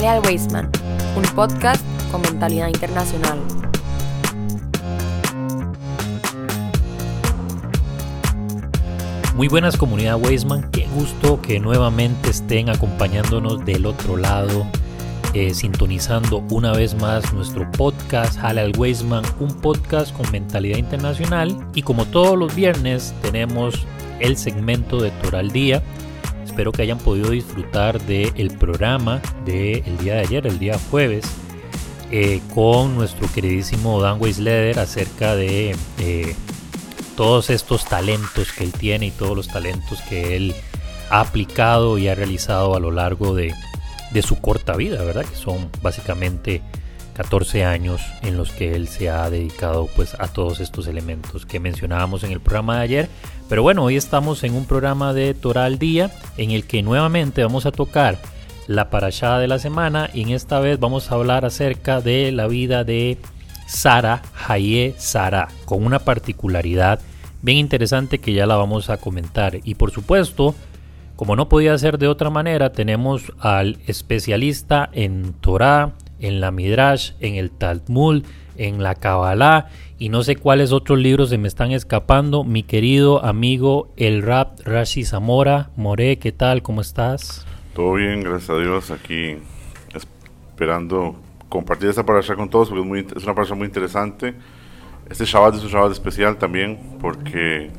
Jale al Weisman, un podcast con mentalidad internacional. Muy buenas comunidad Weisman, qué gusto que nuevamente estén acompañándonos del otro lado, eh, sintonizando una vez más nuestro podcast Jale al Weisman, un podcast con mentalidad internacional y como todos los viernes tenemos el segmento de Toral Día Espero que hayan podido disfrutar del programa del día de ayer, el día jueves, eh, con nuestro queridísimo Dan Weisleder acerca de eh, todos estos talentos que él tiene y todos los talentos que él ha aplicado y ha realizado a lo largo de, de su corta vida, ¿verdad? Que son básicamente 14 años en los que él se ha dedicado pues a todos estos elementos que mencionábamos en el programa de ayer. Pero bueno, hoy estamos en un programa de Torah al día en el que nuevamente vamos a tocar la parashá de la semana y en esta vez vamos a hablar acerca de la vida de Sara, Haye Sara, con una particularidad bien interesante que ya la vamos a comentar. Y por supuesto, como no podía ser de otra manera, tenemos al especialista en Torah, en la Midrash, en el Talmud, en la Kabbalah y no sé cuáles otros libros se me están escapando. Mi querido amigo el rap Rashi Zamora, More, ¿qué tal? ¿Cómo estás? Todo bien, gracias a Dios, aquí esperando compartir esta parasha con todos porque es, muy, es una parasha muy interesante. Este Shabbat es un Shabbat especial también porque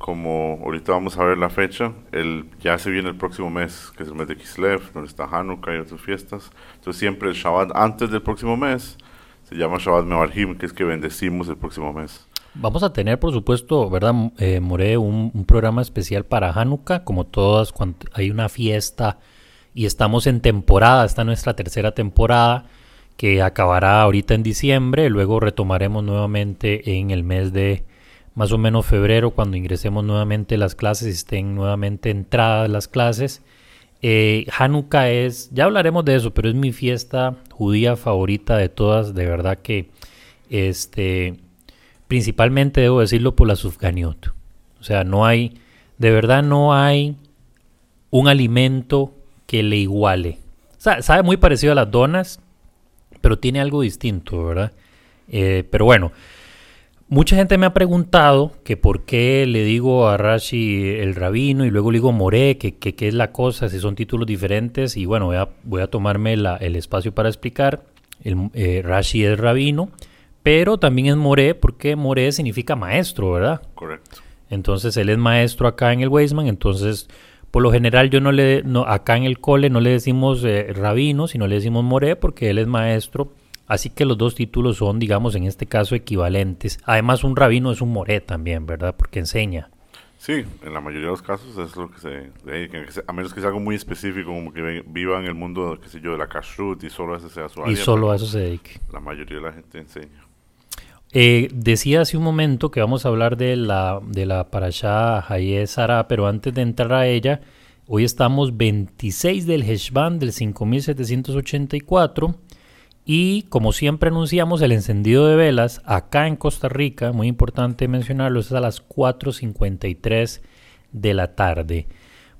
como ahorita vamos a ver la fecha, el, ya se viene el próximo mes, que es el mes de Kislev, donde está Hanukkah y otras fiestas. Entonces siempre el Shabbat antes del próximo mes se llama Shabbat Mevarhim, que es que bendecimos el próximo mes. Vamos a tener, por supuesto, ¿verdad, eh, More, un, programa especial para Hanukkah, como todas, cuando hay una fiesta y estamos en temporada, esta es nuestra tercera temporada, que acabará ahorita en diciembre, luego retomaremos nuevamente en el mes de más o menos febrero, cuando ingresemos nuevamente las clases estén nuevamente entradas las clases. Eh, Hanukkah es, ya hablaremos de eso, pero es mi fiesta judía favorita de todas, de verdad que, este, principalmente debo decirlo por la Sufganiot. O sea, no hay, de verdad no hay un alimento que le iguale. sabe muy parecido a las donas, pero tiene algo distinto, ¿verdad? Eh, pero bueno, Mucha gente me ha preguntado que por qué le digo a Rashi el rabino y luego le digo More, que qué es la cosa, si son títulos diferentes. Y bueno, voy a, voy a tomarme el espacio para explicar. El, eh, Rashi es rabino, pero también es More porque More significa maestro, ¿verdad? Correcto. Entonces él es maestro acá en el Weisman, entonces por lo general yo no le, no, acá en el cole no le decimos eh, rabino, sino le decimos More porque él es maestro Así que los dos títulos son, digamos, en este caso equivalentes. Además, un rabino es un moré también, ¿verdad? Porque enseña. Sí, en la mayoría de los casos es lo que se a menos que sea algo muy específico, como que viva en el mundo, qué sé yo, de la kashrut y solo a eso sea su área. Y solo a eso se dedique. La mayoría de la gente enseña. Eh, decía hace un momento que vamos a hablar de la, de la parashá Hayé Sara, pero antes de entrar a ella, hoy estamos 26 del Heshvan del 5784 y como siempre anunciamos, el encendido de velas acá en Costa Rica, muy importante mencionarlo, es a las 4.53 de la tarde.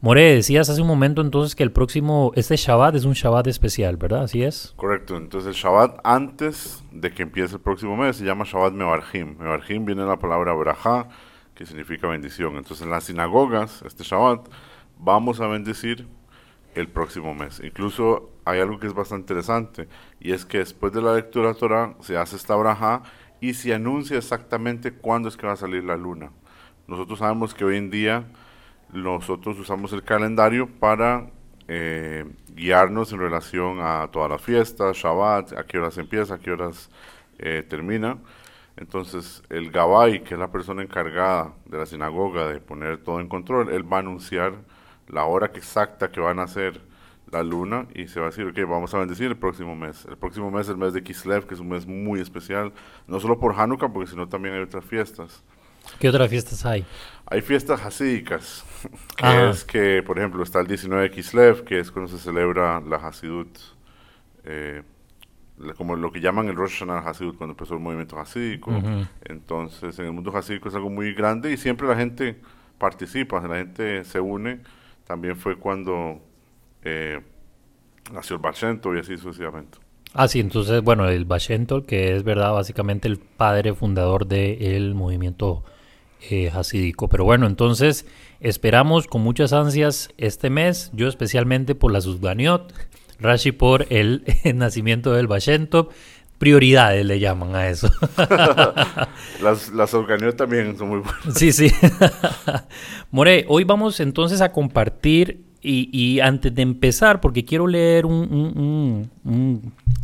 More, decías hace un momento entonces que el próximo, este Shabbat es un Shabbat especial, ¿verdad? Así es. Correcto, entonces el Shabbat antes de que empiece el próximo mes se llama Shabbat Mevarjim. Mevarjim viene de la palabra Braja, que significa bendición. Entonces en las sinagogas, este Shabbat, vamos a bendecir el próximo mes. Incluso hay algo que es bastante interesante y es que después de la lectura de Torah se hace esta braja y se anuncia exactamente cuándo es que va a salir la luna. Nosotros sabemos que hoy en día nosotros usamos el calendario para eh, guiarnos en relación a todas las fiestas, Shabbat, a qué horas empieza, a qué horas eh, termina. Entonces el Gabay, que es la persona encargada de la sinagoga de poner todo en control, él va a anunciar la hora exacta que van a hacer la luna y se va a decir, ok, vamos a bendecir el próximo mes. El próximo mes es el mes de Kislev, que es un mes muy especial, no solo por Hanukkah, porque sino también hay otras fiestas. ¿Qué otras fiestas hay? Hay fiestas hasídicas, que es que, por ejemplo, está el 19 de Kislev, que es cuando se celebra la Hasidut, eh, como lo que llaman el Rosh Hashanah Hasidut, cuando empezó el movimiento hasídico. Entonces, en el mundo hasídico es algo muy grande y siempre la gente participa, la gente se une también fue cuando eh, nació el Bachento y así sucesivamente. Ah, sí, entonces, bueno, el Bachento, que es verdad, básicamente el padre fundador del movimiento eh, hasídico. Pero bueno, entonces esperamos con muchas ansias este mes, yo especialmente por la Sudganiot, Rashi por el, nacimiento del Bachento. Prioridades le llaman a eso. las, las también son muy buenas. Sí, sí. More, hoy vamos entonces a compartir y, antes de empezar, porque quiero leer un,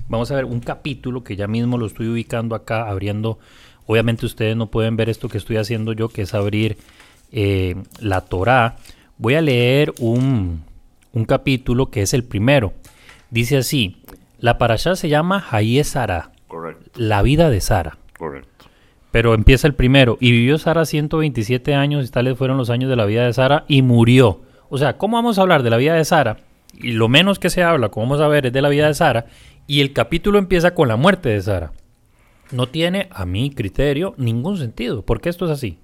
vamos a ver, un capítulo que ya mismo lo estoy ubicando acá, abriendo, obviamente ustedes no pueden ver esto que estoy haciendo yo, que es abrir eh, la Torá. Voy a leer un, capítulo que es el primero. Dice así, la parasha se llama Hayé Sara. Correcto. La vida de Sara. Correcto. Pero empieza el primero. Y vivió Sara 127 años y tales fueron los años de la vida de Sara y murió. O sea, ¿cómo vamos a hablar de la vida de Sara? Y lo menos que se habla, como vamos a ver, es de la vida de Sara. Y el capítulo empieza con la muerte de Sara. No tiene, a mi criterio, ningún sentido. ¿Por qué esto es así?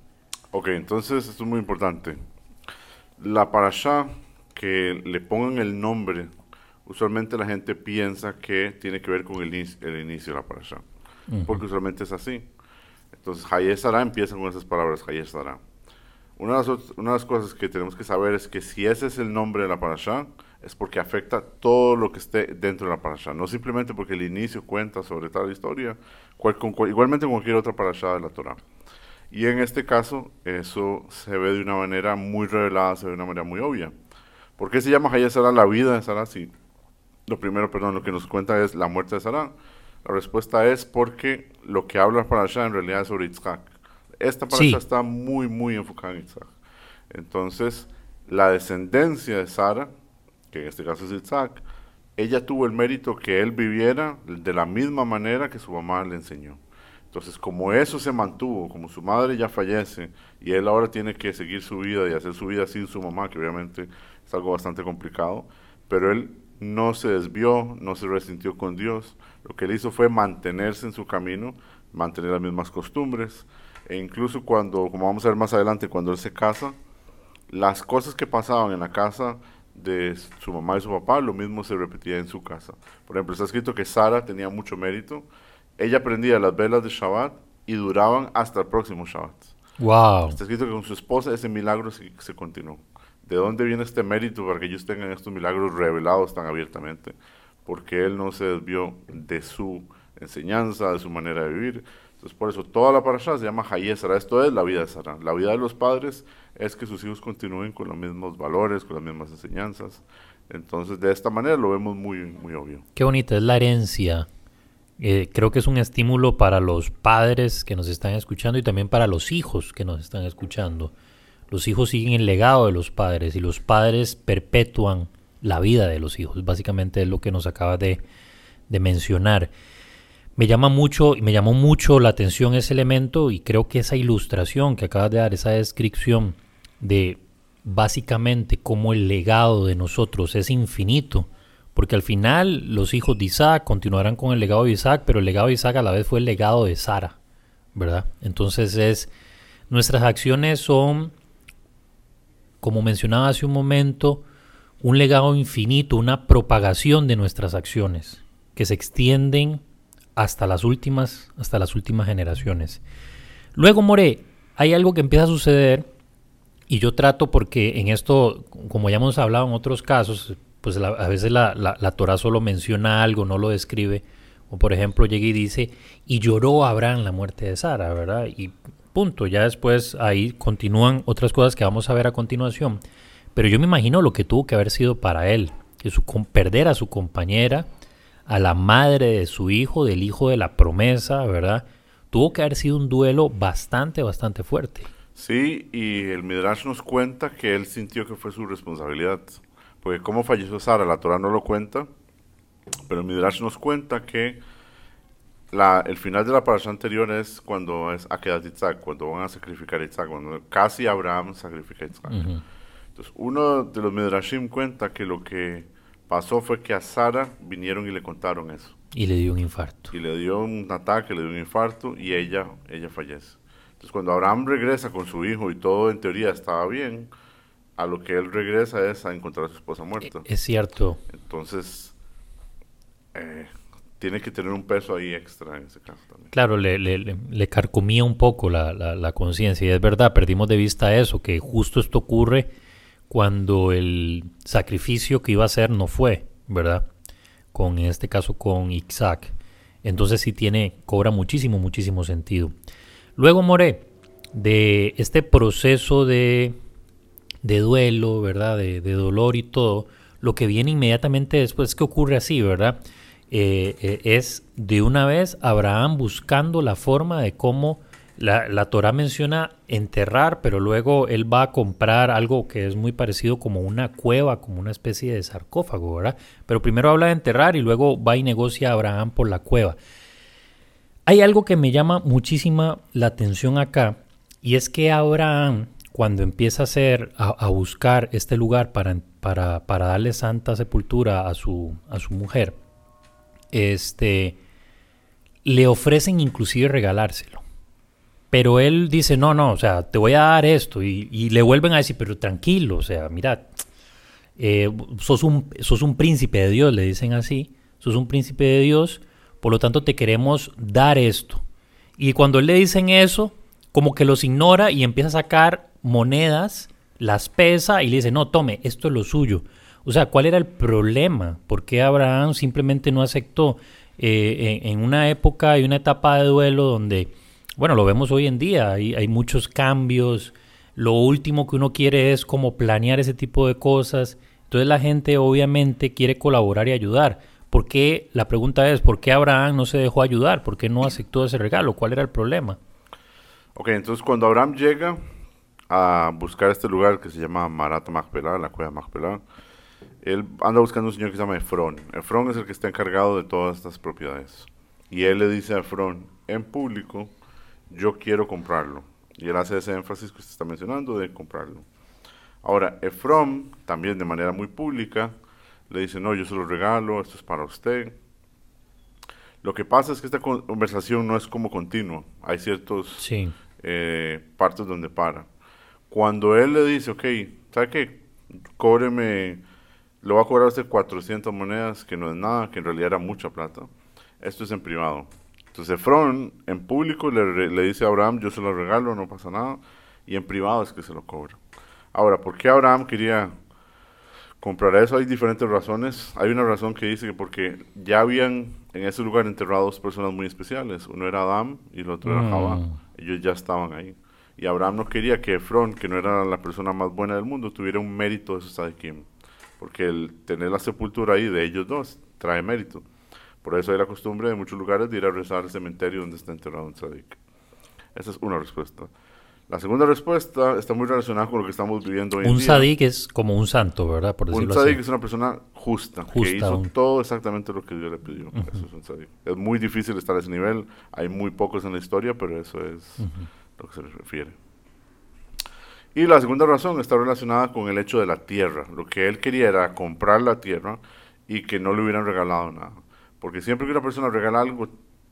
Ok, entonces esto es muy importante. La parasha, que le pongan el nombre, usualmente la gente piensa que tiene que ver con el, el inicio de la parasha. Porque usualmente es así. Entonces, Hayes Sara empieza con esas palabras, Hayes Sara. Una de, las, cosas que tenemos que saber es que si ese es el nombre de la parasha, es porque afecta todo lo que esté dentro de la parasha, no simplemente porque el inicio cuenta sobre tal historia, igualmente con cualquier otra parasha de la Torah. Y en este caso, eso se ve de una manera muy revelada, se ve de una manera muy obvia. ¿Por qué se llama Hayat Sara la vida de Sara? Sí. Lo primero, perdón, lo que nos cuenta es la muerte de Sara. La respuesta es porque lo que habla la parasha en realidad es sobre Yitzhak. Esta pareja está muy, muy enfocada en Isaac. Entonces, la descendencia de Sara, que en este caso es Isaac, ella tuvo el mérito que él viviera de la misma manera que su mamá le enseñó. Entonces, como eso se mantuvo, como su madre ya fallece y él ahora tiene que seguir su vida y hacer su vida sin su mamá, que obviamente es algo bastante complicado, pero él no se desvió, no se resintió con Dios. Lo que él hizo fue mantenerse en su camino, mantener las mismas costumbres, e incluso cuando, como vamos a ver más adelante, cuando él se casa, las cosas que pasaban en la casa de su mamá y su papá, lo mismo se repetía en su casa. Por ejemplo, está escrito que Sara tenía mucho mérito. Ella prendía las velas de Shabbat y duraban hasta el próximo Shabbat. Wow. Está escrito que con su esposa ese milagro se, se continuó. ¿De dónde viene este mérito para que ellos tengan estos milagros revelados tan abiertamente? Porque él no se desvió de su enseñanza, de su manera de vivir, entonces, por eso toda la parasha se llama Hayesara. Esto es la vida de Sara. La vida de los padres es que sus hijos continúen con los mismos valores, con las mismas enseñanzas. Entonces, de esta manera lo vemos muy, muy obvio. Qué bonita es la herencia. Eh, creo que es un estímulo para los padres que nos están escuchando y también para los hijos que nos están escuchando. Los hijos siguen el legado de los padres y los padres perpetúan la vida de los hijos. Básicamente es lo que nos acaba de, de mencionar. Me llama mucho, me llamó mucho la atención ese elemento y creo que esa ilustración que acabas de dar, esa descripción de básicamente cómo el legado de nosotros es infinito, porque al final los hijos de Isaac continuarán con el legado de Isaac, pero el legado de Isaac a la vez fue el legado de Sara, ¿verdad? Entonces es nuestras acciones son como mencionaba hace un momento, un legado infinito, una propagación de nuestras acciones que se extienden hasta las últimas, hasta las últimas generaciones. Luego, More, hay algo que empieza a suceder y yo trato porque en esto, como ya hemos hablado en otros casos, pues a veces la, la, Torah solo menciona algo, no lo describe. O por ejemplo llega y dice, y lloró Abraham la muerte de Sara, ¿verdad? Y punto, ya después ahí continúan otras cosas que vamos a ver a continuación. Pero yo me imagino lo que tuvo que haber sido para él, que su, perder a su compañera, a la madre de su hijo, del hijo de la promesa, ¿verdad? Tuvo que haber sido un duelo bastante, bastante fuerte. Sí, y el Midrash nos cuenta que él sintió que fue su responsabilidad. Porque cómo falleció Sara, la Torah no lo cuenta, pero el Midrash nos cuenta que la, el final de la parasha anterior es cuando es Akedat Yitzhak, cuando van a sacrificar a Yitzhak, cuando casi Abraham sacrifica a Yitzhak. Entonces, uno de los Midrashim cuenta que lo que pasó fue que a Sara vinieron y le contaron eso. Y le dio un infarto. Y le dio un ataque, le dio un infarto y ella, ella fallece. Entonces cuando Abraham regresa con su hijo y todo en teoría estaba bien, a lo que él regresa es a encontrar a su esposa muerta. Es cierto. Entonces eh, tiene que tener un peso ahí extra en ese caso también. Claro, le, le, le, carcomía un poco la, la, la conciencia y es verdad, perdimos de vista eso, que justo esto ocurre cuando el sacrificio que iba a hacer no fue, ¿verdad? Con en este caso con Isaac. Entonces sí tiene, cobra muchísimo, muchísimo sentido. Luego, More, de este proceso de, de duelo, ¿verdad? De, dolor y todo, lo que viene inmediatamente después que ocurre así, ¿verdad? Eh, eh, es de una vez Abraham buscando la forma de cómo la, Torah menciona enterrar, pero luego él va a comprar algo que es muy parecido como una cueva, como una especie de sarcófago, ¿verdad? Pero primero habla de enterrar y luego va y negocia a Abraham por la cueva. Hay algo que me llama muchísima la atención acá y es que Abraham, cuando empieza a, hacer, a, a buscar este lugar para, para, para, darle santa sepultura a su, a su mujer, este, le ofrecen inclusive regalárselo. Pero él dice, no, no, o sea, te voy a dar esto. Y, y le vuelven a decir, pero tranquilo, o sea, mira, eh, sos, un, sos un príncipe de Dios, le dicen así, sos un príncipe de Dios, por lo tanto te queremos dar esto. Y cuando le dicen eso, como que los ignora y empieza a sacar monedas, las pesa y le dice, no, tome, esto es lo suyo. O sea, ¿cuál era el problema? ¿Por qué Abraham simplemente no aceptó? Eh, en, una época y una etapa de duelo donde, bueno, lo vemos hoy en día, hay, muchos cambios, lo último que uno quiere es como planear ese tipo de cosas, entonces la gente obviamente quiere colaborar y ayudar. ¿Por qué? La pregunta es, ¿por qué Abraham no se dejó ayudar? ¿Por qué no aceptó ese regalo? ¿Cuál era el problema? Ok, entonces cuando Abraham llega a buscar este lugar que se llama Marat Machpelah, la cueva Machpelah, él anda buscando un señor que se llama Efrón. Efrón es el que está encargado de todas estas propiedades. Y él le dice a Efrón, en público, yo quiero comprarlo. Y él hace ese énfasis que usted está mencionando de comprarlo. Ahora, Efrón, también de manera muy pública, le dice, no, yo se lo regalo, esto es para usted. Lo que pasa es que esta conversación no es como continua. Hay ciertos sí. eh, partes donde para. Cuando él le dice, ok, ¿sabe qué? Cóbreme lo va a cobrar usted 400 monedas, que no es nada, que en realidad era mucha plata. Esto es en privado. Entonces Efrón en público le, le, dice a Abraham, yo se lo regalo, no pasa nada. Y en privado es que se lo cobra. Ahora, ¿por qué Abraham quería comprar eso? Hay diferentes razones. Hay una razón que dice que porque ya habían en ese lugar enterrado dos personas muy especiales. Uno era Adán y el otro era Jabá. Ellos ya estaban ahí. Y Abraham no quería que Efrón, que no era la persona más buena del mundo, tuviera un mérito de su sadikim porque el tener la sepultura ahí de ellos dos trae mérito. Por eso hay la costumbre de muchos lugares de ir a rezar al cementerio donde está enterrado un tzadik. Esa es una respuesta. La segunda respuesta está muy relacionada con lo que estamos viviendo hoy un en día. Un tzadik es como un santo, ¿verdad? Por un tzadik es una persona justa, justa que hizo un... todo exactamente lo que Dios le pidió. Uh -huh. Eso es un. Es muy difícil estar a ese nivel. Hay muy pocos en la historia, pero eso es uh -huh. lo que se refiere. Y la segunda razón está relacionada con el hecho de la tierra. Lo que él quería era comprar la tierra y que no le hubieran regalado nada. Porque siempre que una persona regala algo,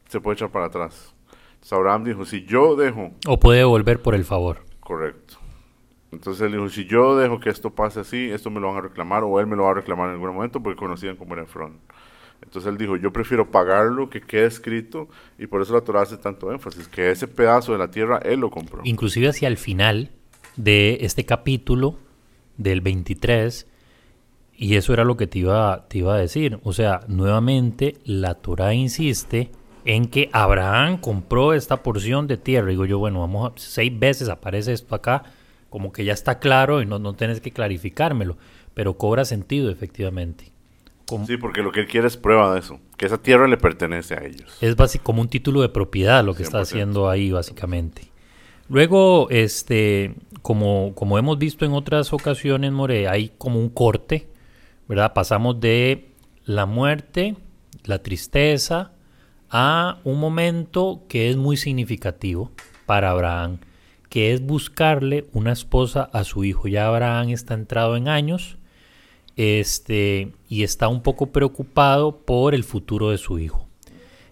se puede echar para atrás. Entonces Abraham dijo, si yo dejo... O puede devolver por el favor. Correcto. Entonces él dijo, si yo dejo que esto pase así, esto me lo van a reclamar o él me lo va a reclamar en algún momento porque conocían como era Efrón. Entonces él dijo, yo prefiero pagarlo, que quede escrito, y por eso la Torah hace tanto énfasis, que ese pedazo de la tierra él lo compró. Inclusive hacia el final, de este capítulo del 23 y eso era lo que te iba, te iba a decir. O sea, nuevamente la Torah insiste en que Abraham compró esta porción de tierra. Digo yo, bueno, vamos a, seis veces aparece esto acá, como que ya está claro y no, no tienes que clarificármelo, pero cobra sentido efectivamente. Como, sí, porque lo que él quiere es prueba de eso, que esa tierra le pertenece a ellos. Es básico, como un título de propiedad lo que 100%. está haciendo ahí básicamente. Luego, este, como, como hemos visto en otras ocasiones, More, hay como un corte, ¿verdad? Pasamos de la muerte, la tristeza, a un momento que es muy significativo para Abraham, que es buscarle una esposa a su hijo. Ya Abraham está entrado en años este, y está un poco preocupado por el futuro de su hijo.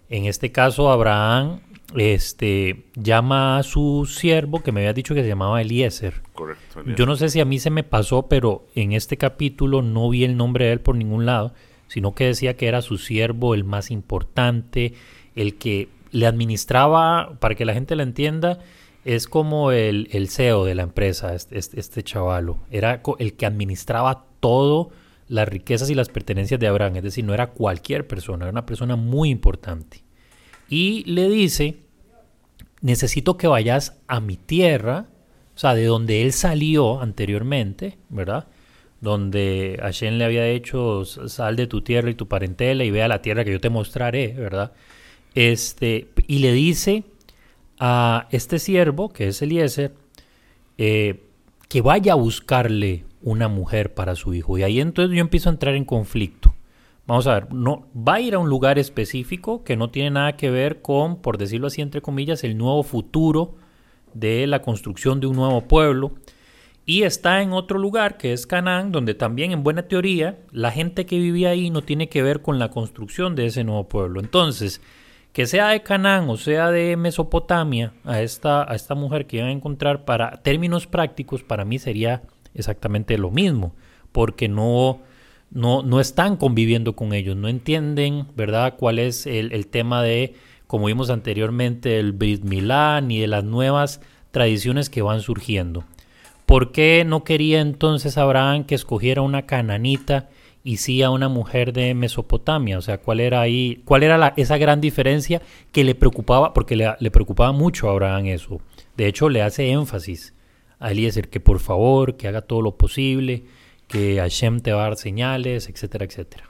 En este caso, Abraham este, llama a su siervo, que me había dicho que se llamaba Eliezer. Correcto. Eliezer. Yo no sé si a mí se me pasó, pero en este capítulo no vi el nombre de él por ningún lado. sino que decía que era su siervo el más importante, el que le administraba, para que la gente la entienda, es como el, el CEO de la empresa, este, este, este chavalo. Era el que administraba todo las riquezas y las pertenencias de Abraham. Es decir, no era cualquier persona, era una persona muy importante. Y le dice, necesito que vayas a mi tierra, o sea, de donde él salió anteriormente, ¿verdad? Donde Hashem le había hecho, sal de tu tierra y tu parentela y ve a la tierra que yo te mostraré, ¿verdad? Este, y le dice a este siervo, que es Eliezer, eh, que vaya a buscarle una mujer para su hijo. Y ahí entonces yo empiezo a entrar en conflicto. Vamos a ver, no, va a ir a un lugar específico que no tiene nada que ver con, por decirlo así, entre comillas, el nuevo futuro de la construcción de un nuevo pueblo. Y está en otro lugar que es Canaán, donde también en buena teoría la gente que vivía ahí no tiene que ver con la construcción de ese nuevo pueblo. Entonces, que sea de Canaán o sea de Mesopotamia, a esta, a esta mujer que iban a encontrar para términos prácticos, para mí sería exactamente lo mismo, porque no, no, no están conviviendo con ellos, no entienden, ¿verdad?, cuál es el, tema de, como vimos anteriormente, el Brit Milá ni de las nuevas tradiciones que van surgiendo. ¿Por qué no quería entonces Abraham que escogiera una cananita y sí a una mujer de Mesopotamia? O sea, ¿cuál era ahí, cuál era la, esa gran diferencia que le preocupaba? Porque le, le preocupaba mucho a Abraham eso. De hecho, le hace énfasis a Eliezer que por favor, que haga todo lo posible, que Hashem te va a dar señales, etcétera, etcétera.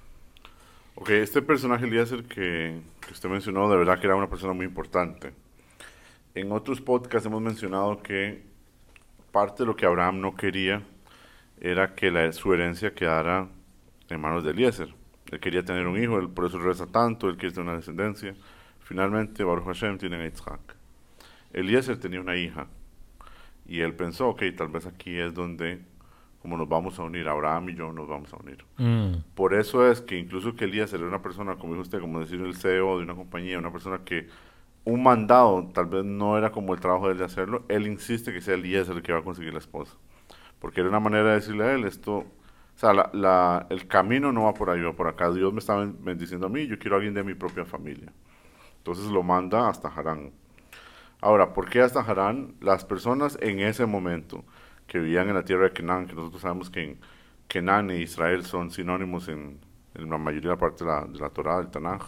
Ok, este personaje Eliezer que, que usted mencionó, de verdad que era una persona muy importante. En otros podcasts hemos mencionado que parte de lo que Abraham no quería era que la, su herencia quedara en manos de Eliezer. Él quería tener un hijo, él por eso reza tanto, él quiere tener una descendencia. Finalmente, Baruch Hashem tiene a Yitzhak. Eliezer tenía una hija, y él pensó, ok, tal vez aquí es donde, como nos vamos a unir, Abraham y yo nos vamos a unir. Mm. Por eso es que incluso que Elías era una persona, como dijo usted, como decir el CEO de una compañía, una persona que un mandado tal vez no era como el trabajo de él de hacerlo, él insiste que sea Elías el que va a conseguir la esposa. Porque era una manera de decirle a él, esto, o sea, la, el camino no va por ahí, va por acá. Dios me está bendiciendo a mí, yo quiero a alguien de mi propia familia. Entonces lo manda hasta Harán. Ahora, ¿por qué hasta Harán? Las personas en ese momento que vivían en la tierra de Kenan, que nosotros sabemos que en Kenan e Israel son sinónimos en, la mayoría de la parte de la, de la Torah, del Tanaj,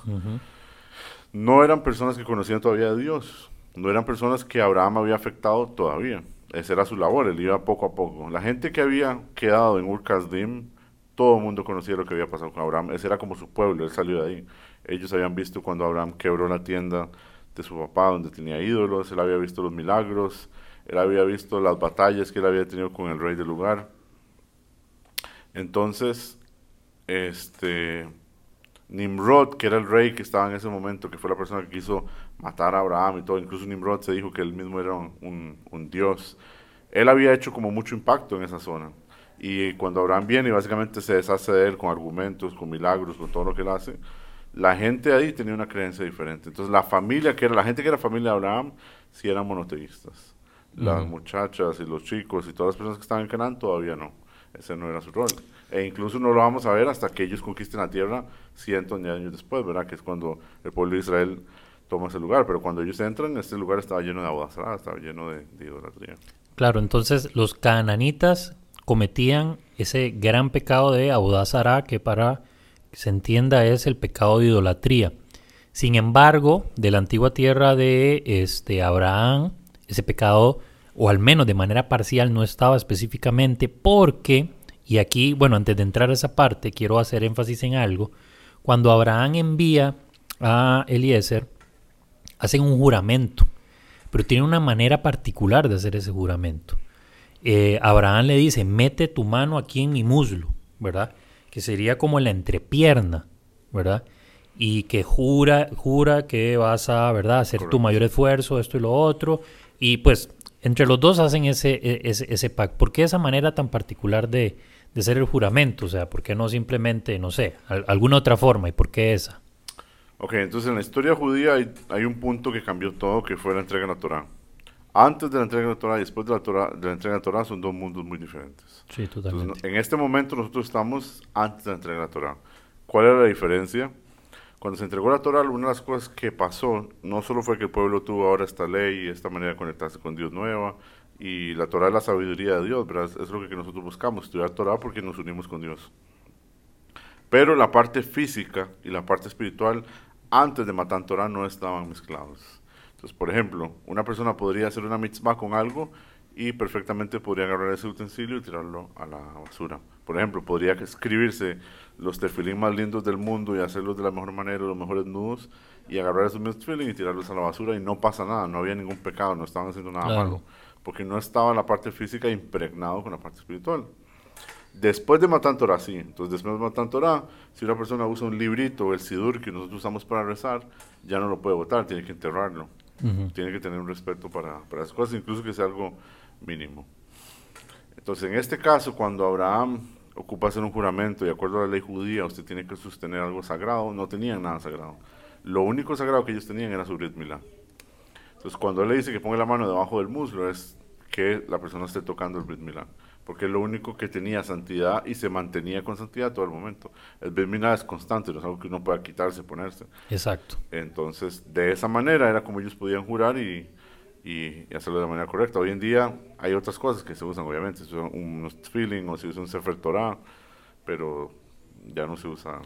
no eran personas que conocían todavía a Dios, no eran personas que Abraham había afectado todavía. Esa era su labor, él iba poco a poco. La gente que había quedado en ur todo el mundo conocía lo que había pasado con Abraham. Ese era como su pueblo, él salió de ahí. Ellos habían visto cuando Abraham quebró la tienda de su papá, donde tenía ídolos, él había visto los milagros, él había visto las batallas que él había tenido con el rey del lugar. Entonces, este Nimrod, que era el rey que estaba en ese momento, que fue la persona que quiso matar a Abraham y todo, incluso Nimrod se dijo que él mismo era un, un dios. Él había hecho como mucho impacto en esa zona. Y cuando Abraham viene y básicamente se deshace de él con argumentos, con milagros, con todo lo que él hace, la gente ahí tenía una creencia diferente. Entonces la familia, que era la gente que era familia de Abraham, sí eran monoteístas. Las muchachas y los chicos y todas las personas que estaban en Canaán todavía no. Ese no era su rol. E incluso no lo vamos a ver hasta que ellos conquisten la tierra cientos de años después, ¿verdad? Que es cuando el pueblo de Israel toma ese lugar. Pero cuando ellos entran, este lugar estaba lleno de abodazará, estaba lleno de, de idolatría. Claro, entonces los cananitas cometían ese gran pecado de abodazará que para se entienda es el pecado de idolatría. Sin embargo, de la antigua tierra de este, Abraham, ese pecado, o al menos de manera parcial, no estaba específicamente porque, y aquí, bueno, antes de entrar a esa parte, quiero hacer énfasis en algo, cuando Abraham envía a Eliezer, hacen un juramento, pero tiene una manera particular de hacer ese juramento. Eh, Abraham le dice, mete tu mano aquí en mi muslo, ¿verdad? que sería como la entrepierna, ¿verdad? Y que jura, jura que vas a, ¿verdad?, hacer tu mayor esfuerzo, esto y lo otro. Y pues entre los dos hacen ese, e, ese, ese pacto. ¿Por qué esa manera tan particular de, de hacer el juramento? O sea, ¿por qué no simplemente, no sé, alguna otra forma? ¿Y por qué esa? Ok, entonces en la historia judía hay, hay un punto que cambió todo, que fue la entrega natural antes de la entrega de la Torah y después de la, Torah, de la entrega de la Torah son dos mundos muy diferentes. Sí, totalmente. en este momento nosotros estamos antes de la entrega de la Torah. ¿Cuál era la diferencia? Cuando se entregó la Torah, una de las cosas que pasó no solo fue que el pueblo tuvo ahora esta ley y esta manera de conectarse con Dios nueva, y la Torah es la sabiduría de Dios. Es lo que nosotros buscamos, estudiar Torah porque nos unimos con Dios. Pero la parte física y la parte espiritual antes de Matan Torah no estaban mezclados. Entonces, por ejemplo, una persona podría hacer una mitzvah con algo y perfectamente podría agarrar ese utensilio y tirarlo a la basura. Por ejemplo, podría escribirse los tefilín más lindos del mundo y hacerlos de la mejor manera, los mejores nudos, y agarrar esos mismos tefilín y tirarlos a la basura y no pasa nada, no había ningún pecado, no estaban haciendo nada malo, porque no estaba la parte física impregnado con la parte espiritual. Después de Matan Torah, sí. Entonces, después de Matan Torah, si una persona usa un librito o el sidur que nosotros usamos para rezar, ya no lo puede votar, tiene que enterrarlo. Tiene que tener un respeto para, para esas cosas, incluso que sea algo mínimo. Entonces, en este caso, cuando Abraham ocupa hacer un juramento, de acuerdo a la ley judía, usted tiene que sostener algo sagrado, no tenían nada sagrado. Lo único sagrado que ellos tenían era su Brit Milá. Entonces, cuando él le dice que ponga la mano debajo del muslo, es que la persona esté tocando el Brit Milá porque es lo único que tenía santidad y se mantenía con santidad todo el momento. El Brit Milá es constante, no es algo que uno pueda quitarse, ponerse. Exacto. Entonces, de esa manera era como ellos podían jurar y, y, hacerlo de manera correcta. Hoy en día hay otras cosas que se usan, obviamente, se usan unos feeling o se usa un Sefer Torah, pero ya no se usa.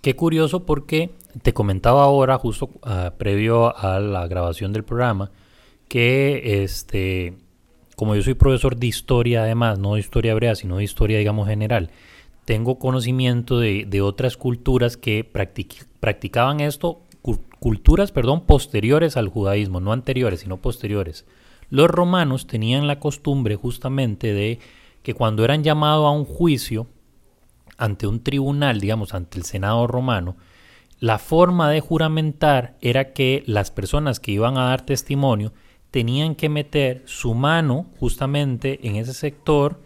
Qué curioso porque te comentaba ahora, justo uh, previo a la grabación del programa, que este, como yo soy profesor de historia además, no de historia hebrea, sino de historia, digamos, general, tengo conocimiento de, de otras culturas que practic practicaban esto culturas, perdón, posteriores al judaísmo, no anteriores, sino posteriores. Los romanos tenían la costumbre justamente de que cuando eran llamados a un juicio ante un tribunal, digamos, ante el Senado romano, la forma de juramentar era que las personas que iban a dar testimonio tenían que meter su mano justamente en ese sector,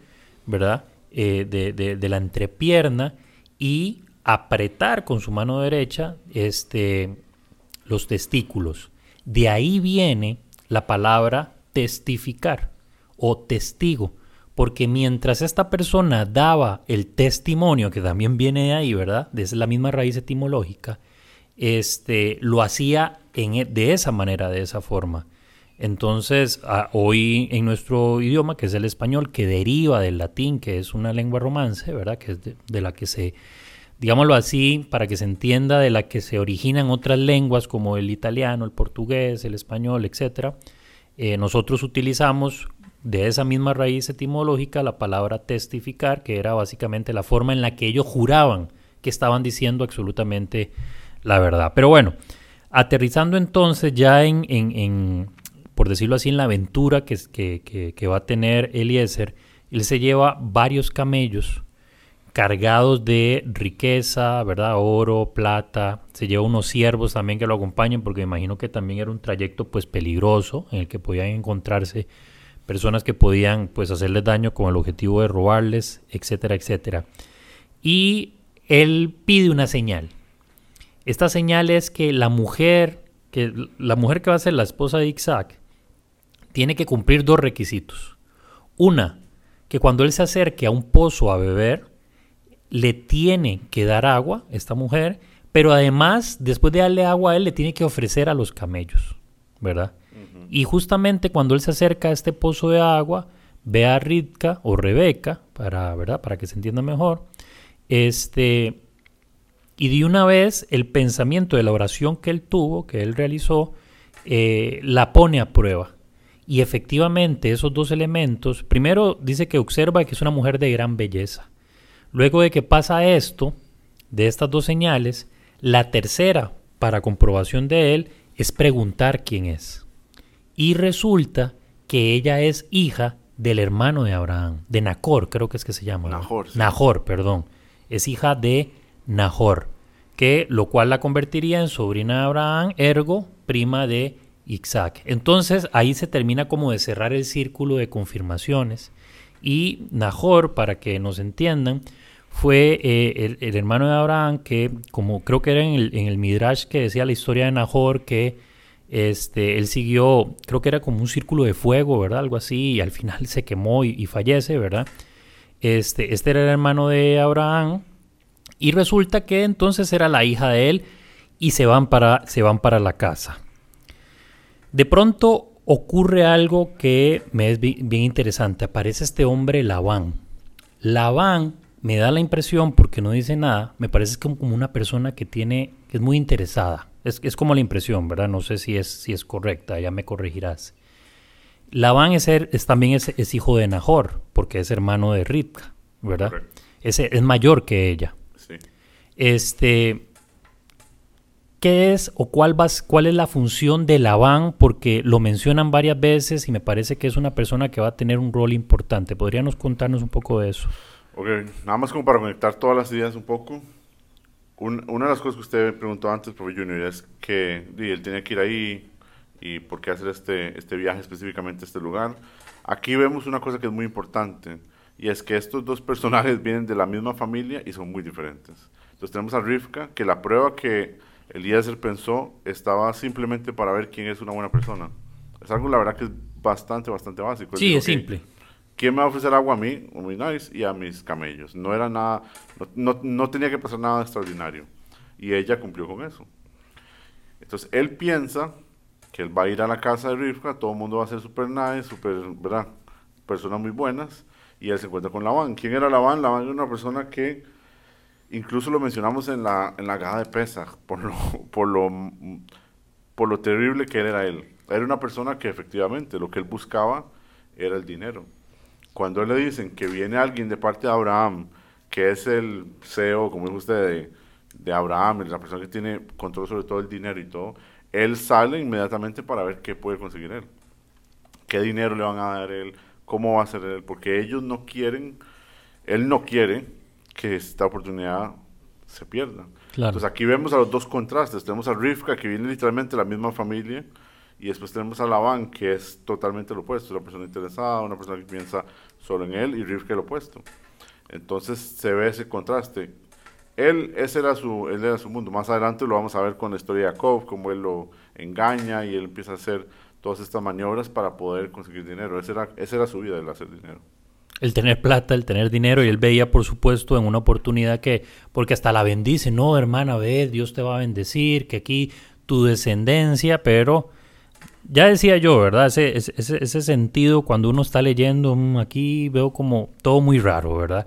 ¿verdad? Eh, de, de, de la entrepierna y apretar con su mano derecha este, los testículos. De ahí viene la palabra testificar o testigo, porque mientras esta persona daba el testimonio, que también viene de ahí, ¿verdad? Desde la misma raíz etimológica, este, lo hacía en, e, de esa manera, de esa forma. Entonces, hoy en nuestro idioma, que es el español, que deriva del latín, que es una lengua romance, ¿verdad? Que es de la que se digámoslo así, para que se entienda de la que se originan otras lenguas como el italiano, el portugués, el español, etc. Eh, nosotros utilizamos de esa misma raíz etimológica la palabra testificar, que era básicamente la forma en la que ellos juraban que estaban diciendo absolutamente la verdad. Pero bueno, aterrizando entonces ya en, en, por decirlo así, en la aventura que, que, que va a tener Eliezer, él se lleva varios camellos cargados de riqueza, ¿verdad? Oro, plata. Se lleva unos siervos también que lo acompañen porque me imagino que también era un trayecto pues peligroso en el que podían encontrarse personas que podían pues hacerles daño con el objetivo de robarles, etcétera, etcétera. Y él pide una señal. Esta señal es que la mujer, que la mujer que va a ser la esposa de Isaac, tiene que cumplir dos requisitos. Una, que cuando él se acerque a un pozo a beber, le tiene que dar agua, esta mujer, pero además, después de darle agua a él, le tiene que ofrecer a los camellos, ¿verdad? Y justamente cuando él se acerca a este pozo de agua, ve a Ritka o Rebeca, para, ¿verdad? para que se entienda mejor, este, y de una vez el pensamiento de la oración que él tuvo, que él realizó, eh, la pone a prueba. Y efectivamente esos dos elementos, primero dice que observa que es una mujer de gran belleza. Luego de que pasa esto, de estas dos señales, la tercera para comprobación de él es preguntar quién es. Y resulta que ella es hija del hermano de Abraham, de Nacor, creo que es que se llama. Nahor. Sí. Nahor, perdón. Es hija de Nahor, que lo cual la convertiría en sobrina de Abraham, ergo prima de Isaac. Entonces ahí se termina como de cerrar el círculo de confirmaciones. Y Nahor, para que nos entiendan, fue eh, el, hermano de Abraham que, como creo que era en el, Midrash que decía la historia de Nahor, que este, él siguió, creo que era como un círculo de fuego, ¿verdad? Algo así, y al final se quemó y, y fallece, ¿verdad? Este, este era el hermano de Abraham Y resulta que entonces era la hija de él y se van para, se van para la casa. De pronto ocurre algo que me es bien interesante. Aparece este hombre Labán. Labán me da la impresión, porque no dice nada, me parece como una persona que tiene, que es muy interesada. Es, es como la impresión, ¿verdad? No sé si es, si es correcta, ya me corregirás. Labán es, es también es, hijo de Nahor, porque es hermano de Ritka, ¿verdad? Es, es mayor que ella. Sí. Este, ¿Qué es o cuál, cuál es la función de Labán? Porque lo mencionan varias veces y me parece que es una persona que va a tener un rol importante. ¿Podríamos contarnos un poco de eso? Ok, nada más como para conectar todas las ideas un poco. una de las cosas que usted preguntó antes, Profe Junior, es que él tiene que ir ahí y por qué hacer este, este viaje específicamente a este lugar. Aquí vemos una cosa que es muy importante y es que estos dos personajes vienen de la misma familia y son muy diferentes. Entonces tenemos a Rivka, que la prueba que Eliezer pensó estaba simplemente para ver quién es una buena persona. Es algo, la verdad, que es bastante, bastante básico. Sí, es simple. ¿Quién me va a ofrecer agua a mí, muy nice, y a mis camellos? No era nada, no, no, tenía que pasar nada extraordinario. Y ella cumplió con eso. Entonces él piensa que él va a ir a la casa de Rivka, todo el mundo va a ser super nice, super, ¿verdad? Personas muy buenas, y él se encuentra con Labán. ¿Quién era Labán? Labán era una persona que incluso lo mencionamos en la, en la de Pesach, por lo, por, lo, por lo terrible que era él. Era una persona que efectivamente lo que él buscaba era el dinero. Cuando le dicen que viene alguien de parte de Abraham, que es el CEO, como dijo usted, de, de Abraham, la persona que tiene control sobre todo el dinero y todo, él sale inmediatamente para ver qué puede conseguir él. ¿Qué dinero le van a dar él? ¿Cómo va a ser él? Porque ellos no quieren, él no quiere que esta oportunidad se pierda. Entonces aquí vemos a los dos contrastes. Tenemos a Rivka, que viene literalmente de la misma familia, y después tenemos a Labán, que es totalmente lo opuesto, una persona interesada, una persona que piensa solo en él, y Rivka lo opuesto. Entonces se ve ese contraste. Él, ese era su, él era su mundo. Más adelante lo vamos a ver con la historia de Jacob, cómo él lo engaña y él empieza a hacer todas estas maniobras para poder conseguir dinero. Esa era, esa era su vida, el hacer dinero. El tener plata, el tener dinero, y él veía, por supuesto, en una oportunidad que, porque hasta la bendice, no, hermana, ve, Dios te va a bendecir, que aquí tu descendencia, pero ya decía yo, ¿verdad? Ese, ese, sentido cuando uno está leyendo, mm, aquí veo como todo muy raro, ¿verdad?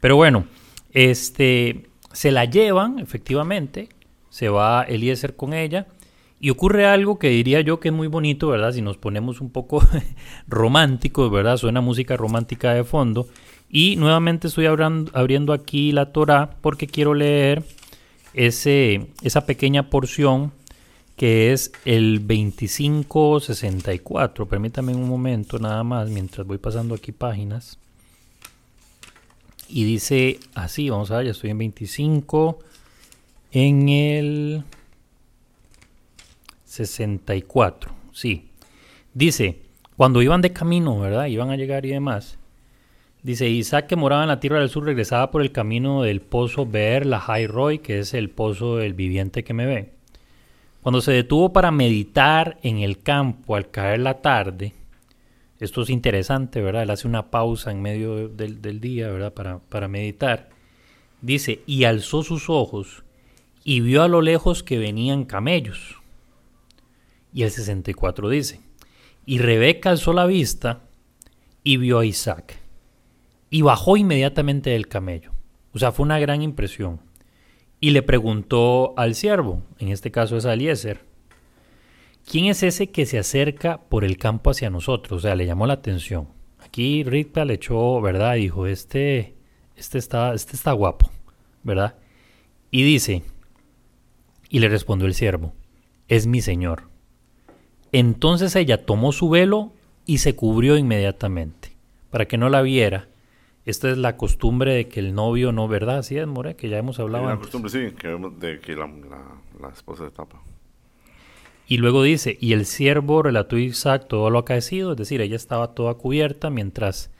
Pero bueno, este, se la llevan, efectivamente, se va Eliezer con ella, y ocurre algo que diría yo que es muy bonito, ¿verdad? Si nos ponemos un poco románticos, ¿verdad? Suena música romántica de fondo. Y nuevamente estoy abriendo aquí la Torah porque quiero leer ese, esa pequeña porción que es el 2564. Permítame un momento nada más mientras voy pasando aquí páginas. Y dice así, vamos a ver, ya estoy en 25. En el 64, sí. Dice, cuando iban de camino, ¿verdad? Iban a llegar y demás. Dice, Isaac que moraba en la tierra del sur regresaba por el camino del pozo Beer la Roy, que es el pozo del viviente que me ve. Cuando se detuvo para meditar en el campo al caer la tarde, esto es interesante, ¿verdad? Él hace una pausa en medio del, día, ¿verdad? Para, para meditar. Dice, y alzó sus ojos y vio a lo lejos que venían camellos. Y el 64 dice, y Rebeca alzó la vista y vio a Isaac. Y bajó inmediatamente del camello. O sea, fue una gran impresión y le preguntó al siervo, en este caso es Eliezer, ¿quién es ese que se acerca por el campo hacia nosotros? O sea, le llamó la atención. Aquí Rita le echó, ¿verdad? Dijo, este, este, está, este está guapo, ¿verdad? Y dice, y le respondió el siervo, es mi señor. Entonces ella tomó su velo y se cubrió inmediatamente, para que no la viera esta es la costumbre de que el novio no, ¿verdad? Así es, More, que ya hemos hablado. La costumbre, sí, que, de que la, esposa de tapa. Y luego dice, y el siervo relató a Isaac todo lo acaecido, es decir, ella estaba toda cubierta mientras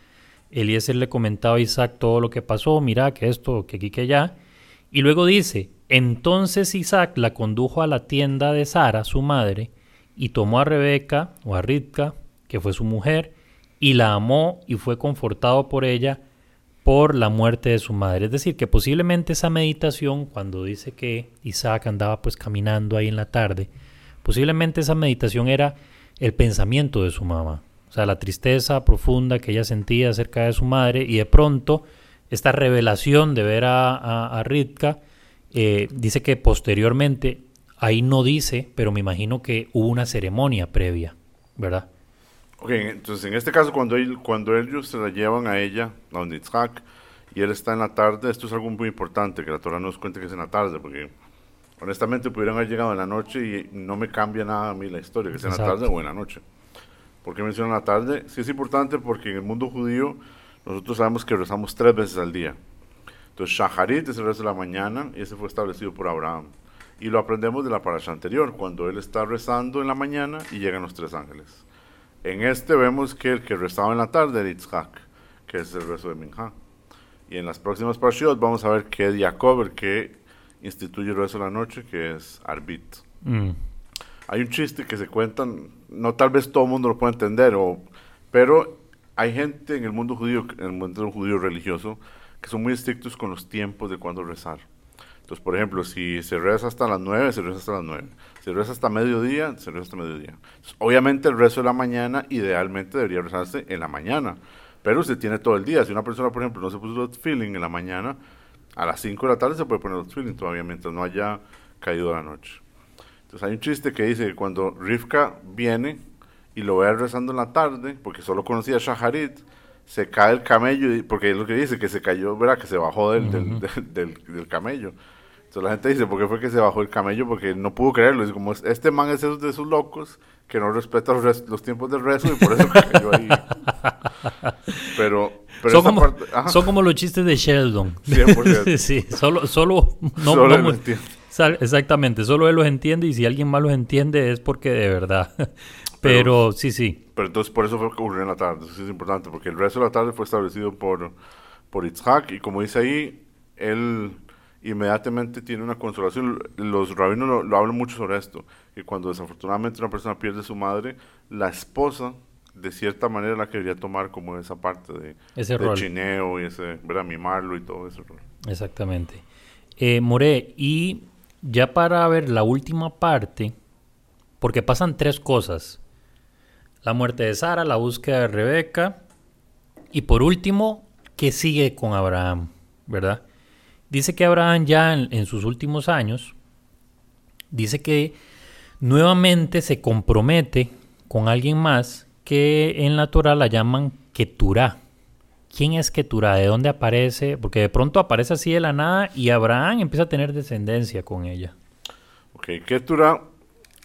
Eliezer le comentaba a Isaac todo lo que pasó, mira que esto, que aquí, que allá. Y luego dice, entonces Isaac la condujo a la tienda de Sara, su madre, y tomó a Rebeca o a Ritka, que fue su mujer, y la amó y fue confortado por ella por la muerte de su madre. Es decir, que posiblemente esa meditación, cuando dice que Isaac andaba pues caminando ahí en la tarde, posiblemente esa meditación era el pensamiento de su mamá. O sea, la tristeza profunda que ella sentía acerca de su madre y de pronto esta revelación de ver a, a, Ritka, eh, dice que posteriormente, ahí no dice, pero me imagino que hubo una ceremonia previa, ¿verdad? Ok, entonces en este caso cuando, él, cuando ellos se la llevan a ella, a donde Itzhak, y él está en la tarde, esto es algo muy importante, que la Torah nos cuente que es en la tarde, porque honestamente pudieran haber llegado en la noche y no me cambia nada a mí la historia, que sea en la tarde o en la noche. ¿Por qué mencionan la tarde? Sí es importante porque en el mundo judío nosotros sabemos que rezamos tres veces al día. Entonces Shaharit es el rezo de la mañana y ese fue establecido por Abraham. Y lo aprendemos de la parasha anterior, cuando él está rezando en la mañana y llegan los tres ángeles. En este vemos que el que rezaba en la tarde era Yitzhak, que es el rezo de Minha. Y en las próximas parashot vamos a ver que es Jacob el que instituye el rezo de la noche, que es Arbit. Mm. Hay un chiste que se cuentan, no tal vez todo el mundo lo pueda entender, o, pero hay gente en el mundo judío, en el mundo judío religioso, que son muy estrictos con los tiempos de cuándo rezar. Entonces, por ejemplo, si se reza hasta las 9, se reza hasta las 9. Si reza hasta mediodía, se reza hasta mediodía. obviamente el rezo de la mañana idealmente debería rezarse en la mañana, pero se tiene todo el día. Si una persona, por ejemplo, no se puso los feeling en la mañana, a las 5 de la tarde se puede poner los feeling todavía mientras no haya caído la noche. Entonces hay un chiste que dice que cuando Rivka viene y lo ve rezando en la tarde, porque solo conocía a Shaharit, se cae el camello, porque es lo que dice, que se cayó, ¿verdad? Que se bajó del, del, camello. Entonces la gente dice, ¿por qué fue que se bajó el camello? Porque no pudo creerlo. Es como, este man es de esos locos que no respeta los, tiempos del rezo y por eso cayó ahí. Pero, son, como, son como los chistes de Sheldon. 100%. sí, solo, solo, no, solo no, Exactamente, solo él los entiende y si alguien más los entiende es porque de verdad. Pero, sí, sí. Pero entonces por eso fue que ocurrió en la tarde, eso es importante, porque el resto de la tarde fue establecido por, por Itzhak y como dice ahí, él inmediatamente tiene una consolación. Los rabinos lo, hablan mucho sobre esto, que cuando desafortunadamente una persona pierde a su madre, la esposa de cierta manera la quería tomar como esa parte de, ese chineo y ese, ¿verdad? mimarlo y todo ese rol. Exactamente. Eh, More, y ya para ver la última parte, porque pasan tres cosas. La muerte de Sara, la búsqueda de Rebeca y por último, ¿qué sigue con Abraham? ¿Verdad? Dice que Abraham ya en, sus últimos años, dice que nuevamente se compromete con alguien más que en la Torah la llaman Keturah. ¿Quién es Keturah? ¿De dónde aparece? Porque de pronto aparece así de la nada y Abraham empieza a tener descendencia con ella. Ok, Keturah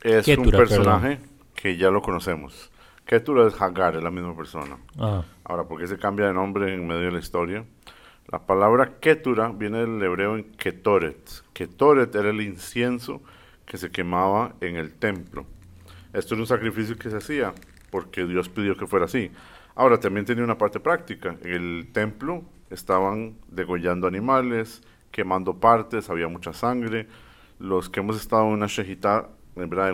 es un personaje que ya lo conocemos. Keturah es Hagar, es la misma persona. Ah. Ahora, ¿por qué se cambia de nombre en medio de la historia? La palabra Keturah viene del hebreo en Ketoret. Ketoret era el incienso que se quemaba en el templo. Esto era un sacrificio que se hacía porque Dios pidió que fuera así. Ahora, también tenía una parte práctica. En el templo estaban degollando animales, quemando partes, había mucha sangre. Los que hemos estado en una shejita, en verdad,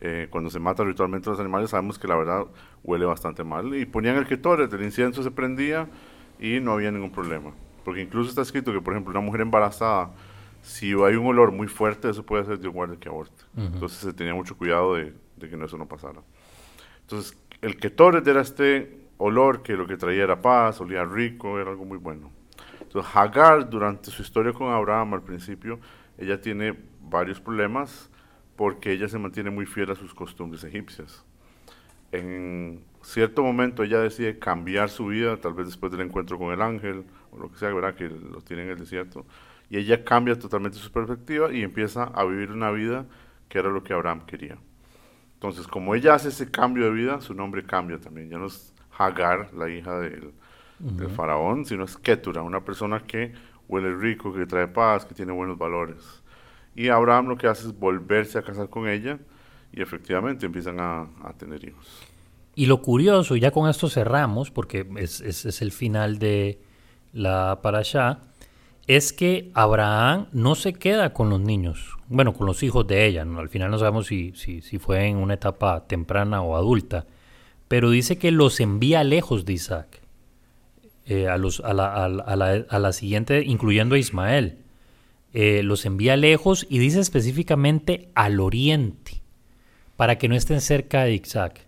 eh, cuando se mata ritualmente los animales, sabemos que la verdad huele bastante mal. Y ponían el ketoret, el incienso se prendía y no había ningún problema. Porque incluso está escrito que, por ejemplo, una mujer embarazada, si hay un olor muy fuerte, eso puede ser de un guardia que aborte. Entonces se tenía mucho cuidado de, de que eso no pasara. Entonces, el ketoret era este olor que lo que traía era paz, olía rico, era algo muy bueno. Entonces, Hagar, durante su historia con Abraham al principio, ella tiene varios problemas porque ella se mantiene muy fiel a sus costumbres egipcias. En cierto momento ella decide cambiar su vida, tal vez después del encuentro con el ángel, o lo que sea, ¿verdad? que lo tiene en el desierto, y ella cambia totalmente su perspectiva y empieza a vivir una vida que era lo que Abraham quería. Entonces, como ella hace ese cambio de vida, su nombre cambia también. Ya no es Hagar, la hija del, faraón, sino es Ketura, una persona que huele rico, que trae paz, que tiene buenos valores. Y Abraham lo que hace es volverse a casar con ella y efectivamente empiezan a, tener hijos. Y lo curioso, y ya con esto cerramos, porque es, es el final de la parasha, es que Abraham no se queda con los niños, bueno, con los hijos de ella, al final no sabemos si, si, si, fue en una etapa temprana o adulta, pero dice que los envía lejos de Isaac. eh, a, los, a, la, a, la, a, la, siguiente, incluyendo a Ismael. Eh, los envía lejos y dice específicamente al oriente, para que no estén cerca de Isaac.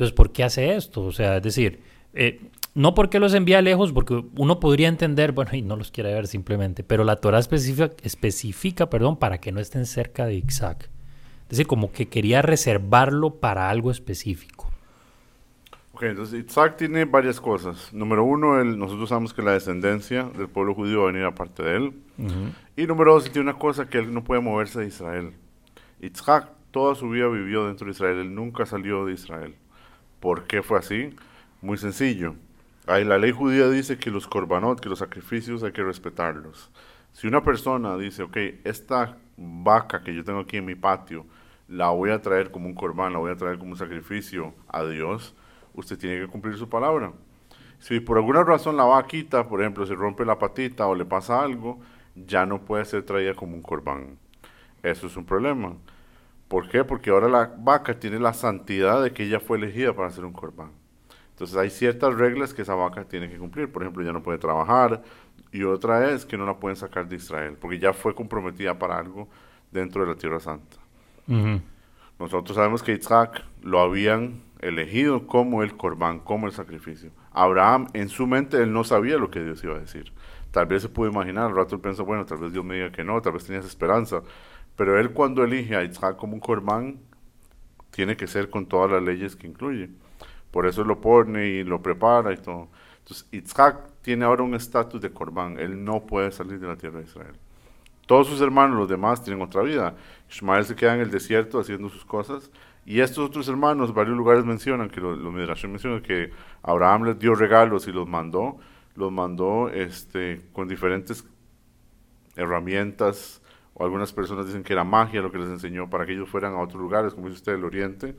Entonces, ¿por qué hace esto? O sea, es decir, eh, no porque los envía lejos, porque uno podría entender, bueno, y no los quiere ver simplemente, pero la Torah especifica, especifica perdón, para que no estén cerca de Isaac. Es decir, como que quería reservarlo para algo específico. Ok, entonces Isaac tiene varias cosas. Número uno, nosotros sabemos que la descendencia del pueblo judío va a venir aparte de él. Y número dos, tiene una cosa que él no puede moverse de Israel. Isaac toda su vida vivió dentro de Israel, él nunca salió de Israel. ¿Por qué fue así? Muy sencillo. Ahí la ley judía dice que los korbanot, que los sacrificios hay que respetarlos. Si una persona dice, ok, esta vaca que yo tengo aquí en mi patio, la voy a traer como un corbán, la voy a traer como un sacrificio a Dios, usted tiene que cumplir su palabra. Si por alguna razón la vaquita, por ejemplo, se rompe la patita o le pasa algo, ya no puede ser traída como un corbán. Eso es un problema. ¿Por qué? Porque ahora la vaca tiene la santidad de que ella fue elegida para ser un corbán. Entonces hay ciertas reglas que esa vaca tiene que cumplir. Por ejemplo, ya no puede trabajar. Y otra es que no la pueden sacar de Israel, porque ya fue comprometida para algo dentro de la Tierra Santa. Nosotros sabemos que Isaac lo habían elegido como el corbán, como el sacrificio. Abraham, en su mente, él no sabía lo que Dios iba a decir. Tal vez se pudo imaginar, al rato él pensó, bueno, tal vez Dios me diga que no, tal vez tenías esperanza. Pero él cuando elige a Isaac como un corbán, tiene que ser con todas las leyes que incluye. Por eso lo pone y lo prepara y todo. Entonces, Isaac tiene ahora un estatus de corbán. Él no puede salir de la tierra de Israel. Todos sus hermanos, los demás, tienen otra vida. Ismael se queda en el desierto haciendo sus cosas. Y estos otros hermanos, varios lugares mencionan, que los, los mencionan que Abraham les dio regalos y los mandó. Los mandó este, con diferentes herramientas. O algunas personas dicen que era magia lo que les enseñó para que ellos fueran a otros lugares, como dice usted, el oriente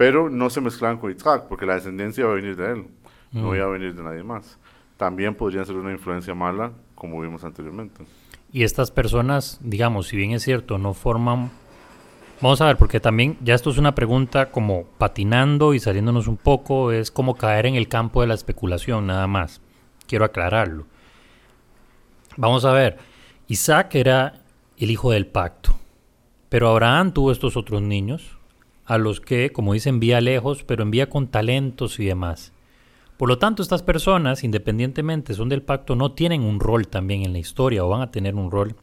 pero no se mezclan con Isaac, porque la descendencia va a venir de él, no va a venir de nadie más. También podrían ser una influencia mala, como vimos anteriormente. Y estas personas, digamos, si bien es cierto, no forman... Vamos a ver, porque también ya esto es una pregunta como patinando y saliéndonos un poco, es como caer en el campo de la especulación, nada más. Quiero aclararlo. Vamos a ver, Isaac era el hijo del pacto, pero Abraham tuvo estos otros niños, a los que, como dice, envía lejos, pero envía con talentos y demás. Por lo tanto, estas personas, independientemente son del pacto, no tienen un rol también en la historia o van a tener un rol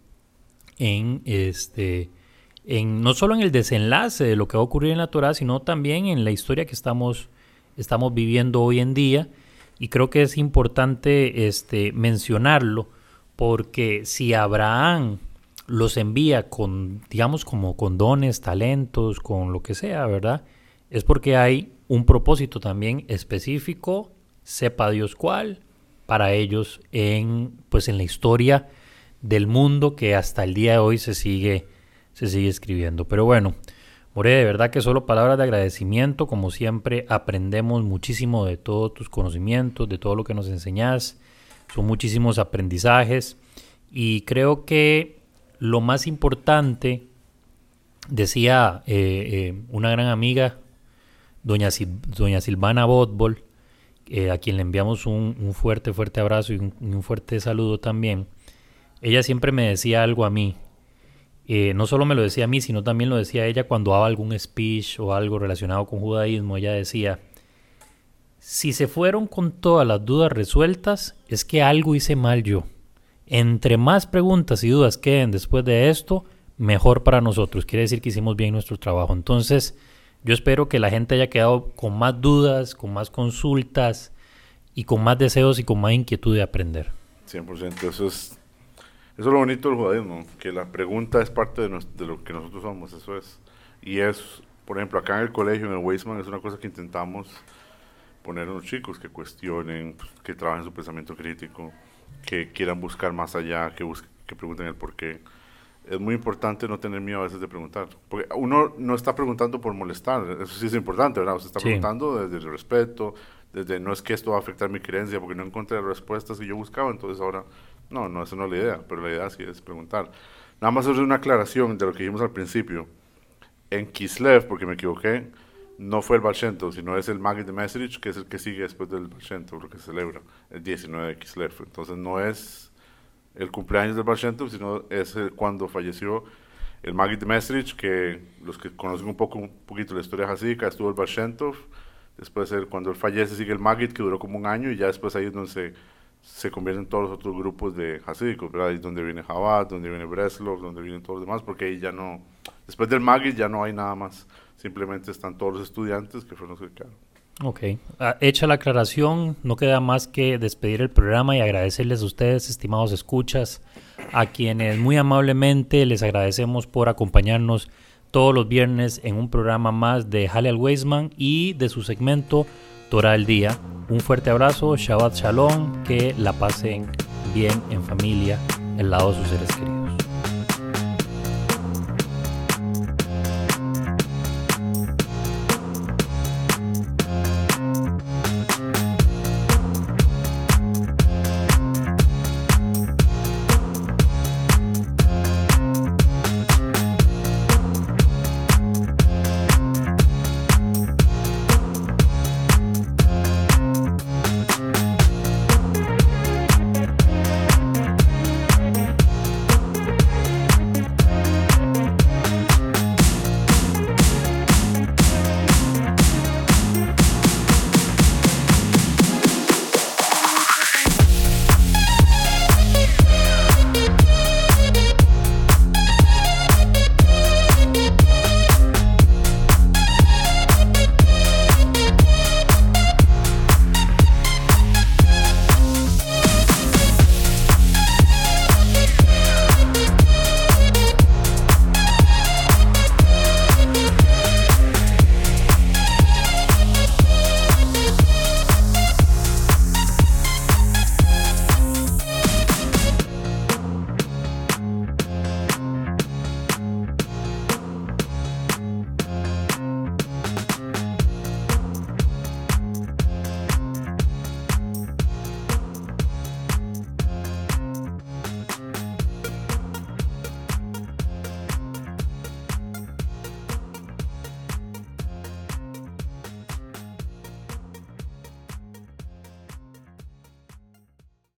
en este en no solo en el desenlace de lo que va a ocurrir en la Torah, sino también en la historia que estamos estamos viviendo hoy en día y creo que es importante este mencionarlo porque si Abraham los envía con, digamos, como con dones, talentos, con lo que sea, ¿verdad? Es porque hay un propósito también específico, sepa Dios cuál, para ellos en, pues en la historia del mundo que hasta el día de hoy se sigue, se sigue escribiendo. Pero bueno, More, de verdad que solo palabras de agradecimiento, como siempre, aprendemos muchísimo de todos tus conocimientos, de todo lo que nos enseñas, son muchísimos aprendizajes y creo que lo más importante, decía eh, eh, una gran amiga, doña, doña Silvana Botbol, eh, a quien le enviamos un, fuerte, fuerte abrazo y un, fuerte saludo también, ella siempre me decía algo a mí. no solo me lo decía a mí, sino también lo decía ella cuando daba algún speech o algo relacionado con judaísmo. Ella decía, si se fueron con todas las dudas resueltas, es que algo hice mal yo. Entre más preguntas y dudas queden después de esto, mejor para nosotros. Quiere decir que hicimos bien nuestro trabajo. Entonces, yo espero que la gente haya quedado con más dudas, con más consultas y con más deseos y con más inquietud de aprender. 100%. Eso es, eso es lo bonito del judaísmo, que la pregunta es parte de, lo que nosotros somos. Eso es. Y es, por ejemplo, acá en el colegio, en el Weisman, es una cosa que intentamos poner a los chicos que cuestionen, pues, que trabajen su pensamiento crítico que quieran buscar más allá, que, que pregunten el por qué. Es muy importante no tener miedo a veces de preguntar. Porque uno no está preguntando por molestar, eso sí es importante, ¿verdad? Se está preguntando desde el respeto, desde no es que esto va a afectar mi creencia porque no encontré las respuestas que yo buscaba, entonces ahora, no, no, esa no es la idea, pero la idea sí es preguntar. Nada más hacer una aclaración de lo que dijimos al principio. En Kislev, porque me equivoqué, no fue el Baal sino es el Magid de Mesrich, que es el que sigue después del Baal lo que celebra el 19 de Kislev. Entonces no es el cumpleaños del Baal sino es cuando falleció el Magid de Mesrich, que los que conocen un poco un poquito la historia hasídica, estuvo el Baal después cuando él fallece sigue el Magid, que duró como un año, y ya después ahí es donde se, se convierten todos los otros grupos de hasídicos, ¿verdad? Ahí es donde viene Chabad, donde viene Breslov, donde vienen todos los demás, porque ahí ya no, después del Magid ya no hay nada más simplemente están todos los estudiantes que fueron los que. Ok, ah, hecha la aclaración, no queda más que despedir el programa y agradecerles a ustedes, estimados escuchas, a quienes muy amablemente les agradecemos por acompañarnos todos los viernes en un programa más de Hale al Weisman y de su segmento Torah al Día. Un fuerte abrazo, Shabbat Shalom, que la pasen bien en familia, al lado de sus seres queridos.